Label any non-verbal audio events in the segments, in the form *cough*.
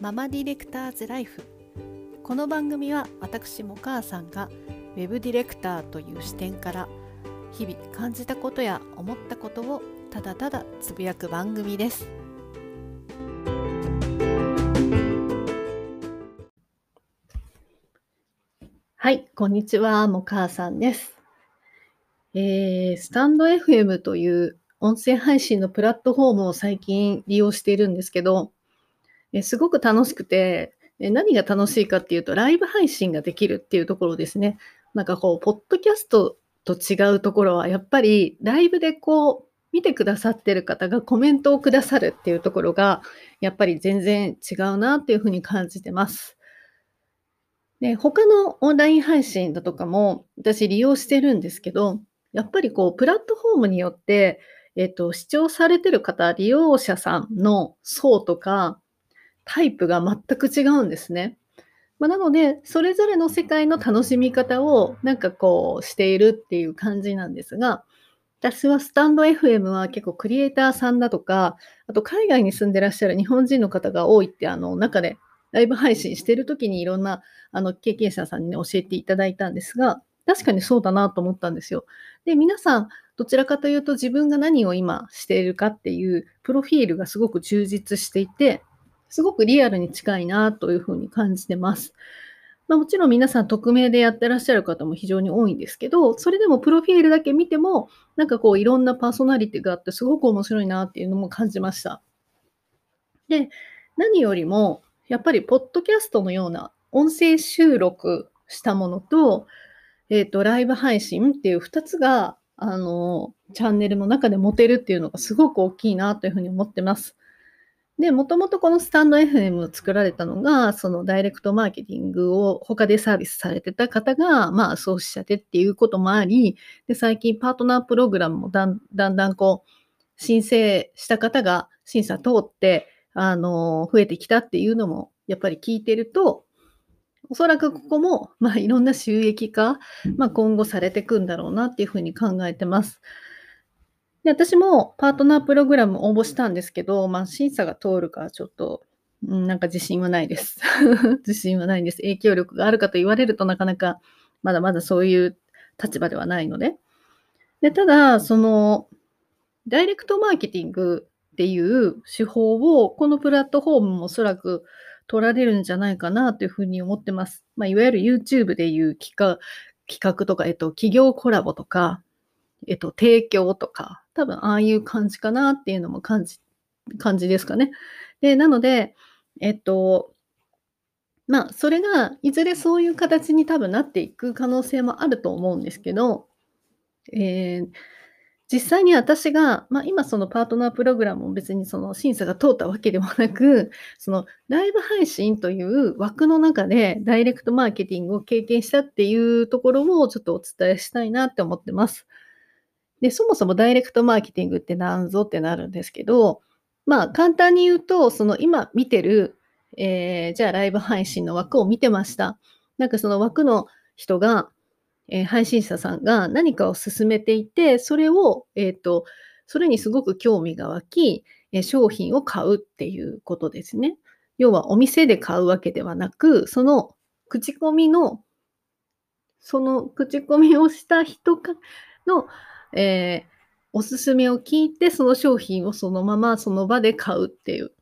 ママディレクターズライフ。この番組は私も母さんがウェブディレクターという視点から日々感じたことや思ったことをただただつぶやく番組です。はいこんにちは。も母さんです。えー、スタンド FM という音声配信のプラットフォームを最近利用しているんですけど、えすごく楽しくて、え何が楽しいかっていうと、ライブ配信ができるっていうところですね。なんかこう、ポッドキャストと違うところは、やっぱりライブでこう、見てくださってる方がコメントをくださるっていうところが、やっぱり全然違うなっていうふうに感じてます。で、他のオンライン配信だとかも私利用してるんですけど、やっぱりこう、プラットフォームによって、えっと、視聴されてる方、利用者さんの層とか、タイプが全く違うんですね。まあ、なので、それぞれの世界の楽しみ方をなんかこうしているっていう感じなんですが、私はスタンド FM は結構クリエイターさんだとか、あと海外に住んでらっしゃる日本人の方が多いって、あの中でライブ配信してる時にいろんなあの経験者さんに、ね、教えていただいたんですが、確かにそうだなと思ったんですよ。で、皆さん、どちらかというと自分が何を今しているかっていうプロフィールがすごく充実していて、すごくリアルに近いなというふうに感じてます。まあ、もちろん皆さん匿名でやってらっしゃる方も非常に多いんですけど、それでもプロフィールだけ見ても、なんかこういろんなパーソナリティがあってすごく面白いなっていうのも感じました。で、何よりも、やっぱりポッドキャストのような音声収録したものと、えっ、ー、と、ライブ配信っていう2つが、あの、チャンネルの中で持てるっていうのがすごく大きいなというふうに思ってます。で、もともとこのスタンド FM を作られたのが、そのダイレクトマーケティングを他でサービスされてた方が、まあ、創始者でっていうこともあり、で、最近パートナープログラムもだんだんだんこう、申請した方が審査通って、あの、増えてきたっていうのも、やっぱり聞いてると、おそらくここも、まあ、いろんな収益化、まあ、今後されていくんだろうなっていうふうに考えてます。で私もパートナープログラム応募したんですけど、まあ、審査が通るかちょっと、なんか自信はないです。*laughs* 自信はないんです。影響力があるかと言われるとなかなかまだまだそういう立場ではないので。でただ、その、ダイレクトマーケティングっていう手法をこのプラットフォームもおそらく取られるんじゃないかなというふうに思ってます。まあ、いわゆる YouTube でいう企画企画とか、えっと、企業コラボとか、えっと、提供とか、多分ああいう感じかなっていうのも感じ、感じですかね。で、なので、えっと、まあ、それが、いずれそういう形に多分なっていく可能性もあると思うんですけど、えー、実際に私が、まあ、今そのパートナープログラムも別にその審査が通ったわけでもなく、*laughs* そのライブ配信という枠の中でダイレクトマーケティングを経験したっていうところをちょっとお伝えしたいなって思ってます。で、そもそもダイレクトマーケティングって何ぞってなるんですけど、まあ簡単に言うと、その今見てる、えー、じゃあライブ配信の枠を見てました。なんかその枠の人がえー、配信者さんが何かを進めていて、それを、えっ、ー、と、それにすごく興味が湧き、え商品を買うっていうことですね。要はお店で買うわけではなく、その口コミの、その口コミをした人かの、えー、おすすめを聞いて、その商品をそのままその場で買うっていう、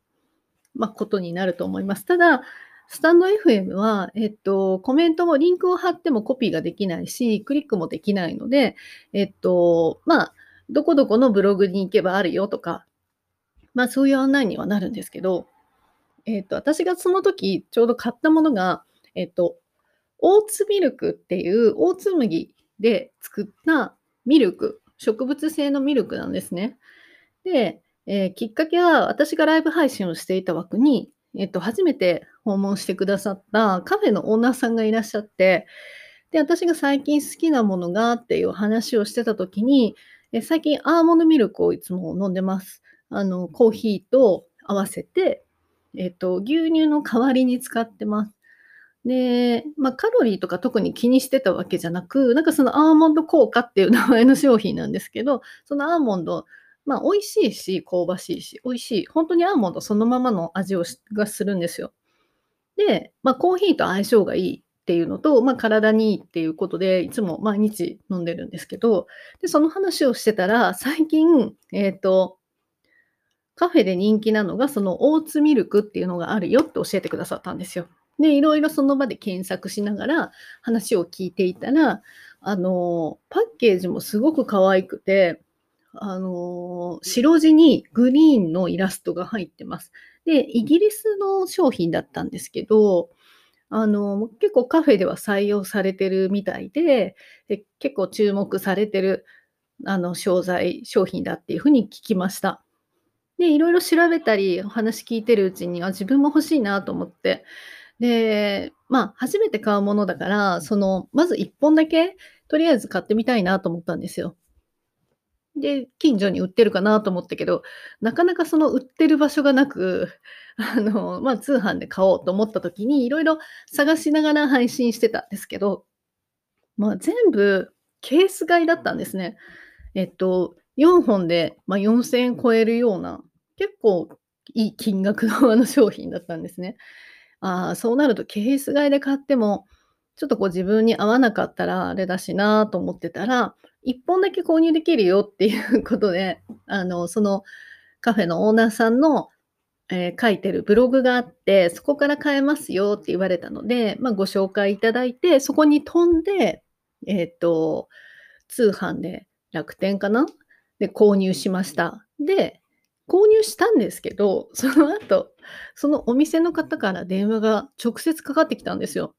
まあ、ことになると思います。ただ、スタンド FM は、えっと、コメントもリンクを貼ってもコピーができないし、クリックもできないので、えっと、まあ、どこどこのブログに行けばあるよとか、まあそういう案内にはなるんですけど、えっと、私がその時ちょうど買ったものが、えっと、オーツミルクっていうオーツ麦で作ったミルク、植物性のミルクなんですね。で、えー、きっかけは私がライブ配信をしていた枠に、えっと、初めて訪問してくださったカフェのオーナーさんがいらっしゃって、で、私が最近好きなものがっていう話をしてた時に、え最近アーモンドミルクをいつも飲んでます。あの、コーヒーと合わせて、えっと、牛乳の代わりに使ってます。で、まあ、カロリーとか特に気にしてたわけじゃなく、なんかそのアーモンド効果っていう *laughs* 名前の商品なんですけど、そのアーモンドまあ、美味しいし、香ばしいし、美味しい。本当にアーモンドそのままの味をがするんですよ。で、まあ、コーヒーと相性がいいっていうのと、まあ、体にいいっていうことで、いつも毎日飲んでるんですけど、で、その話をしてたら、最近、えっとカフェで人気なのが、そのオーツミルクっていうのがあるよって教えてくださったんですよ。で、いろいろその場で検索しながら話を聞いていたら、あの、パッケージもすごく可愛くて、あの、白地にグリーンのイラストが入ってます。で、イギリスの商品だったんですけど、あの、結構カフェでは採用されてるみたいで、で結構注目されてる、あの、商材商品だっていう風に聞きました。で、いろいろ調べたり、お話聞いてるうちに、あ、自分も欲しいなと思って。で、まあ、初めて買うものだから、その、まず1本だけ、とりあえず買ってみたいなと思ったんですよ。で、近所に売ってるかなと思ったけど、なかなかその売ってる場所がなく、*laughs* あの、まあ、通販で買おうと思った時に、いろいろ探しながら配信してたんですけど、まあ、全部ケース買いだったんですね。えっと、4本で、ま、4000円超えるような結構いい金額のあの商品だったんですね。あ、そうなるとケース買いで買っても、ちょっとこう自分に合わなかったらあれだしなと思ってたら、1本だけ購入できるよっていうことで、あの、そのカフェのオーナーさんの、えー、書いてるブログがあって、そこから買えますよって言われたので、まあ、ご紹介いただいて、そこに飛んで、えっ、と、通販で楽天かな？で購入しました。で、購入したんですけど、その後、そのお店の方から電話が直接かかってきたんですよ。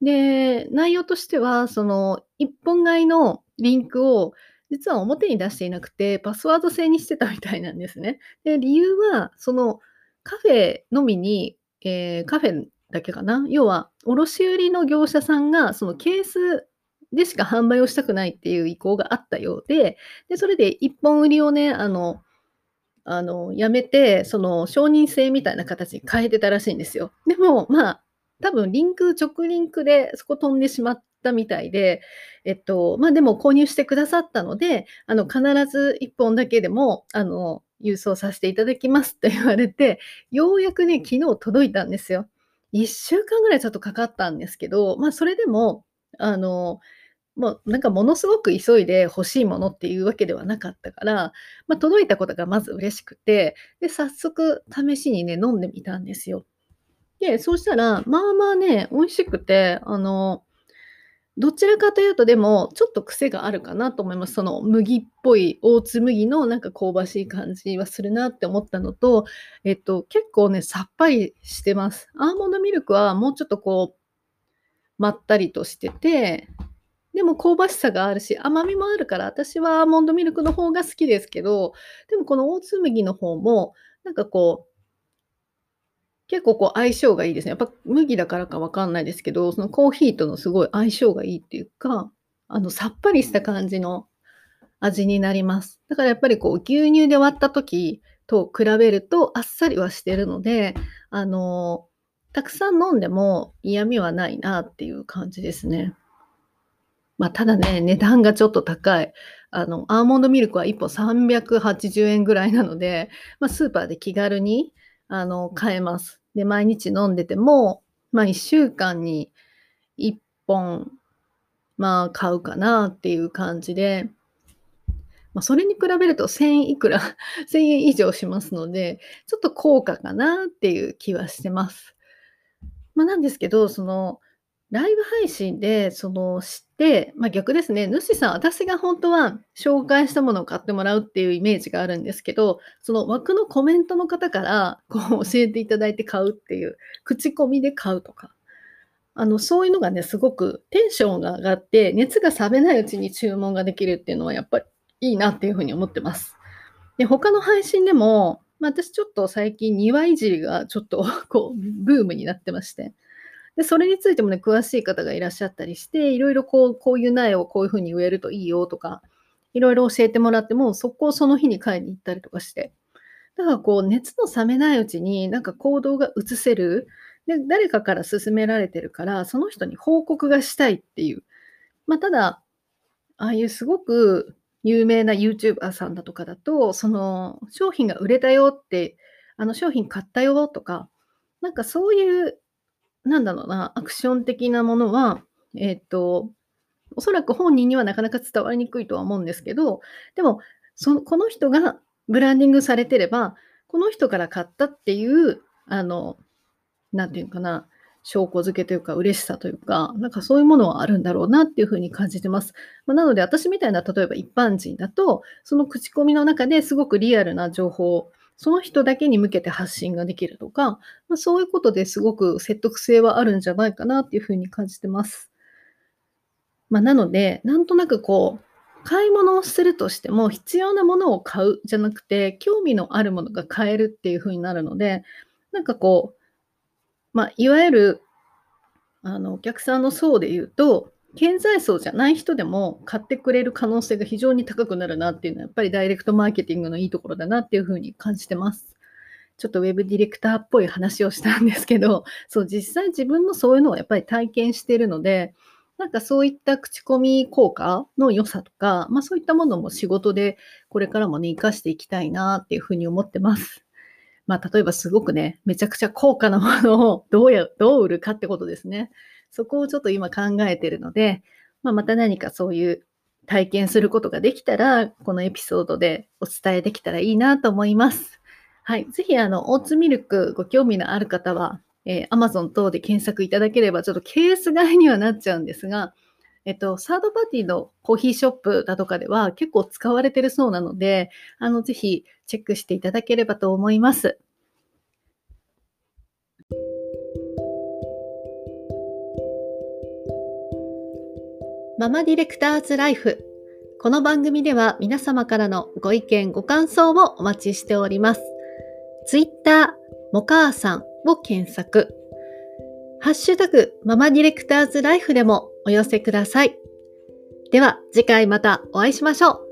で、内容としては、その一本買いのリンクを実は表に出していなくて、パスワード制にしてたみたいなんですね。で、理由は、そのカフェのみに、えー、カフェだけかな。要は、卸売の業者さんが、そのケースでしか販売をしたくないっていう意向があったようで、で、それで一本売りをね、あの、あの、やめて、その承認制みたいな形に変えてたらしいんですよ。でも、まあ、多分リンク、直リンクでそこ飛んでしまったみたいで、えっと、まあでも購入してくださったので、あの、必ず1本だけでも、あの、郵送させていただきますって言われて、ようやくね、昨日届いたんですよ。1週間ぐらいちょっとかかったんですけど、まあそれでも、あの、もうなんかものすごく急いで欲しいものっていうわけではなかったから、まあ、届いたことがまず嬉しくて、で、早速試しにね、飲んでみたんですよ。で、そうしたら、まあまあね、美味しくて、あの、どちらかというとでも、ちょっと癖があるかなと思います。その麦っぽい、オーツ麦のなんか香ばしい感じはするなって思ったのと、えっと、結構ね、さっぱりしてます。アーモンドミルクはもうちょっとこう、まったりとしてて、でも香ばしさがあるし、甘みもあるから、私はアーモンドミルクの方が好きですけど、でもこのオーツ麦の方も、なんかこう、結構こう相性がいいですね。やっぱ麦だからかわかんないですけど、そのコーヒーとのすごい相性がいいっていうか、あのさっぱりした感じの味になります。だからやっぱりこう牛乳で割った時と比べるとあっさりはしてるので、あのたくさん飲んでも嫌味はないなっていう感じですね。まあ、ただね、値段がちょっと高い。あの、アーモンドミルクは1本380円ぐらいなので、まあ、スーパーで気軽に、あの、買えます。で、毎日飲んでても、まあ、1週間に1本、まあ、買うかなっていう感じで、まあ、それに比べると1000いくら、*laughs* 1000円以上しますので、ちょっと高価かなっていう気はしてます。まあ、なんですけど、その、ライブ配信で、その、知って、まあ、逆ですね、主さん、私が本当は紹介したものを買ってもらうっていうイメージがあるんですけど、その枠のコメントの方から、こう教えていただいて買うっていう、口コミで買うとか、あの、そういうのがね、すごくテンションが上がって、熱が冷めないうちに注文ができるっていうのはやっぱりいいなっていう風に思ってます。で、他の配信でも、まあ、私ちょっと最近庭いじりがちょっとこうブームになってまして。で、それについてもね、詳しい方がいらっしゃったりして、いろいろこう、こういう苗をこういうふうに植えるといいよとか、いろいろ教えてもらっても、速攻その日に買いに行ったりとかして。だからこう、熱の冷めないうちになんか行動が移せる。で、誰かから勧められてるから、その人に報告がしたいっていう。まあ、ただ、ああいうすごく有名な YouTuber さんだとかだと、その商品が売れたよって、あの商品買ったよとか、なんかそういうなんだろうな、アクション的なものは、えっ、と、おそらく本人にはなかなか伝わりにくいとは思うんですけど、でも、そのこの人がブランディングされてれば、この人から買ったっていう、あの、なんていうかな、証拠付けというか、嬉しさというか、なんかそういうものはあるんだろうなっていうふうに感じてます。まあ、なので、私みたいな、例えば一般人だと、その口コミの中ですごくリアルな情報を、その人だけに向けて発信ができるとか、まあ、そういうことですごく説得性はあるんじゃないかなっていうふうに感じてます。まあ、なので、なんとなくこう、買い物をするとしても必要なものを買うじゃなくて、興味のあるものが買えるっていう風になるので、なんかこう、まあ、いわゆる、あの、お客さんの層で言うと、経済層じゃない人でも買ってくれる可能性が非常に高くなるなっていうのは、やっぱりダイレクトマーケティングのいいところだなっていう風に感じてます。ちょっとウェブディレクターっぽい話をしたんですけど、そう、実際自分もそういうのをやっぱり体験しているので、なんかそういった口コミ効果の良さとか、まあそういったものも仕事でこれからもね、活かしていきたいなっていうふうに思ってます。まあ例えばすごくね、めちゃくちゃ高価なものをどうや、どう売るかってことですね。そこをちょっと今考えてるので、まあまた何かそういう体験することができたら、このエピソードでお伝えできたらいいなと思います。はい。ぜひ、あの、オーツミルクご興味のある方は、えー、Amazon 等で検索いただければ、ちょっとケース外にはなっちゃうんですが、えっと、サードパーティーのコーヒーショップだとかでは結構使われてるそうなので、あの、ぜひチェックしていただければと思います。ママディレクターズライフ。この番組では皆様からのご意見、ご感想をお待ちしております。ツイッター、もかあさん、を検索。ハッシュタグママディレクターズライフでもお寄せください。では次回またお会いしましょう。